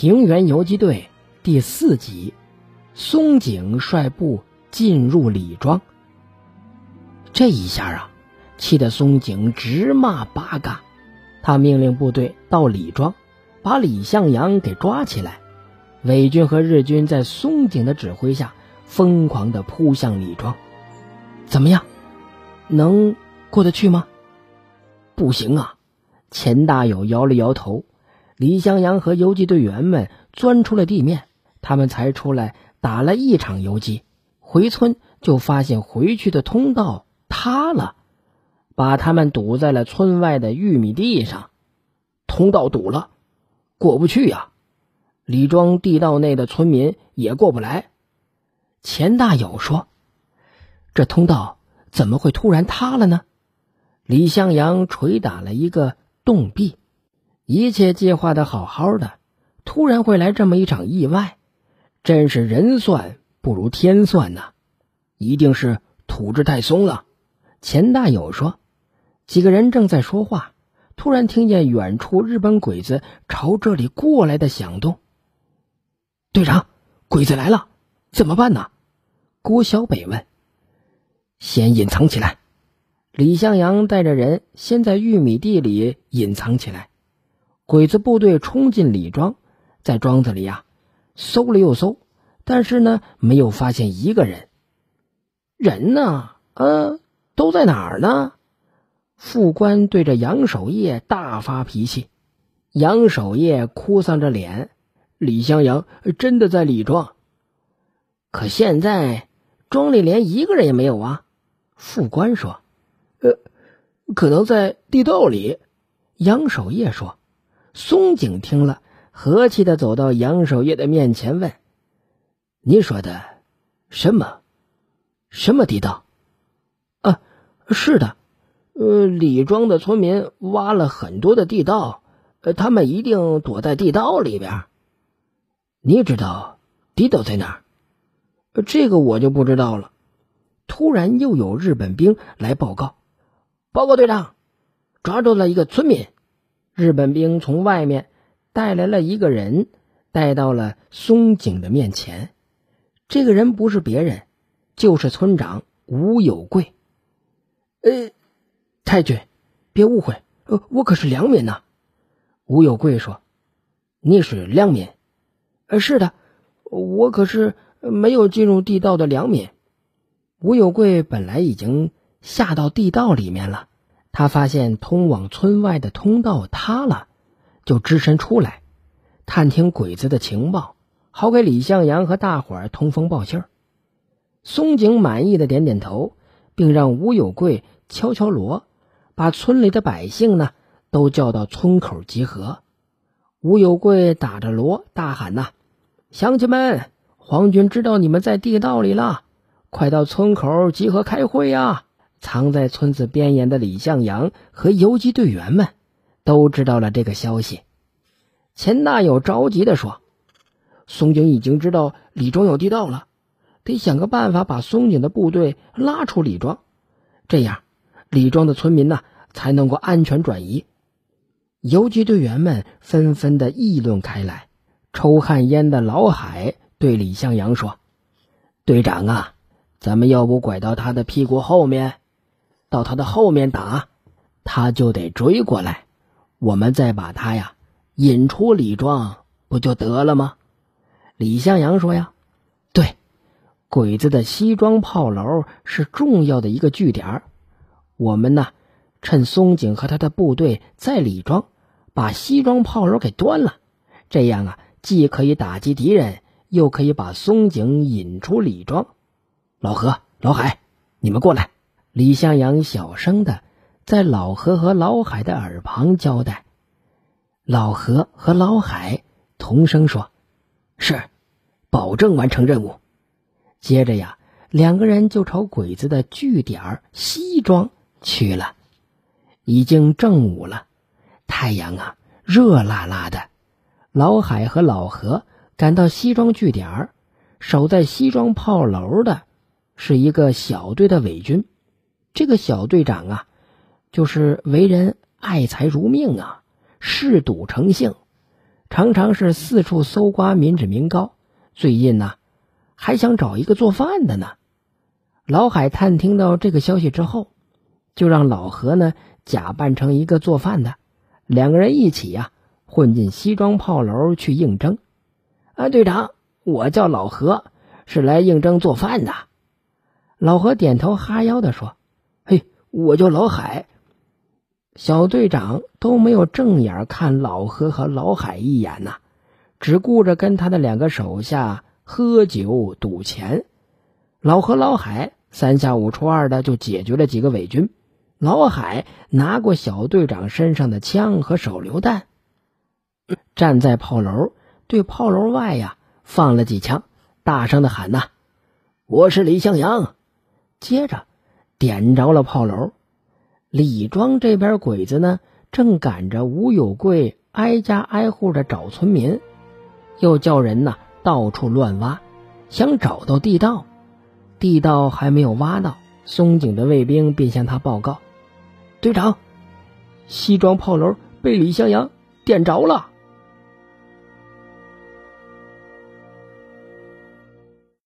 平原游击队第四集，松井率部进入李庄。这一下啊，气得松井直骂八嘎。他命令部队到李庄，把李向阳给抓起来。伪军和日军在松井的指挥下，疯狂地扑向李庄。怎么样，能过得去吗？不行啊！钱大友摇了摇头。李向阳和游击队员们钻出了地面，他们才出来打了一场游击，回村就发现回去的通道塌了，把他们堵在了村外的玉米地上。通道堵了，过不去呀！李庄地道内的村民也过不来。钱大友说：“这通道怎么会突然塌了呢？”李向阳捶打了一个洞壁。一切计划的好好的，突然会来这么一场意外，真是人算不如天算呐！一定是土质太松了。钱大友说：“几个人正在说话，突然听见远处日本鬼子朝这里过来的响动。队长，鬼子来了，怎么办呢？”郭小北问。“先隐藏起来。”李向阳带着人先在玉米地里隐藏起来。鬼子部队冲进李庄，在庄子里呀搜了又搜，但是呢没有发现一个人。人呢？呃，都在哪儿呢？副官对着杨守业大发脾气。杨守业哭丧着脸：“李襄阳真的在李庄，可现在庄里连一个人也没有啊。”副官说：“呃，可能在地道里。”杨守业说。松井听了，和气的走到杨守业的面前，问：“你说的什么？什么地道？”“啊，是的，呃，李庄的村民挖了很多的地道，呃，他们一定躲在地道里边。你知道地道在哪儿？这个我就不知道了。”突然，又有日本兵来报告：“报告队长，抓住了一个村民。”日本兵从外面带来了一个人，带到了松井的面前。这个人不是别人，就是村长吴有贵。呃，太君，别误会，呃，我可是良民呐。吴有贵说：“你是良民？呃，是的，我可是没有进入地道的良民。”吴有贵本来已经下到地道里面了。他发现通往村外的通道塌了，就只身出来，探听鬼子的情报，好给李向阳和大伙儿通风报信儿。松井满意的点点头，并让吴有贵敲敲锣，把村里的百姓呢都叫到村口集合。吴有贵打着锣大喊：“呐，乡亲们，皇军知道你们在地道里了，快到村口集合开会呀！”藏在村子边沿的李向阳和游击队员们都知道了这个消息。钱大友着急地说：“松井已经知道李庄有地道了，得想个办法把松井的部队拉出李庄，这样李庄的村民呢才能够安全转移。”游击队员们纷纷的议论开来。抽旱烟的老海对李向阳说：“队长啊，咱们要不拐到他的屁股后面？”到他的后面打，他就得追过来，我们再把他呀引出李庄，不就得了吗？李向阳说呀：“对，鬼子的西庄炮楼是重要的一个据点我们呢，趁松井和他的部队在李庄，把西庄炮楼给端了，这样啊，既可以打击敌人，又可以把松井引出李庄。老何、老海，你们过来。”李向阳小声的在老何和老海的耳旁交代，老何和老海同声说：“是，保证完成任务。”接着呀，两个人就朝鬼子的据点西庄去了。已经正午了，太阳啊热辣辣的。老海和老何赶到西庄据点，守在西庄炮楼的是一个小队的伪军。这个小队长啊，就是为人爱财如命啊，嗜赌成性。常常是四处搜刮民脂民膏。最近呢，还想找一个做饭的呢。老海探听到这个消息之后，就让老何呢假扮成一个做饭的，两个人一起呀混进西装炮楼去应征。啊，队长，我叫老何，是来应征做饭的。老何点头哈腰的说：“，我叫老海。”小队长都没有正眼看老何和老海一眼呐，只顾着跟他的两个手下喝酒赌钱。老何、老海三下五除二的就解决了几个伪军。老海拿过小队长身上的枪和手榴弹，站在炮楼对炮楼外呀放了几枪，大声的喊呐：“我是李向阳。”接着点着了炮楼。李庄这边鬼子呢，正赶着吴有贵挨家挨户的找村民，又叫人呢到处乱挖，想找到地道。地道还没有挖到，松井的卫兵便向他报告：“队长，西庄炮楼被李向阳点着了。”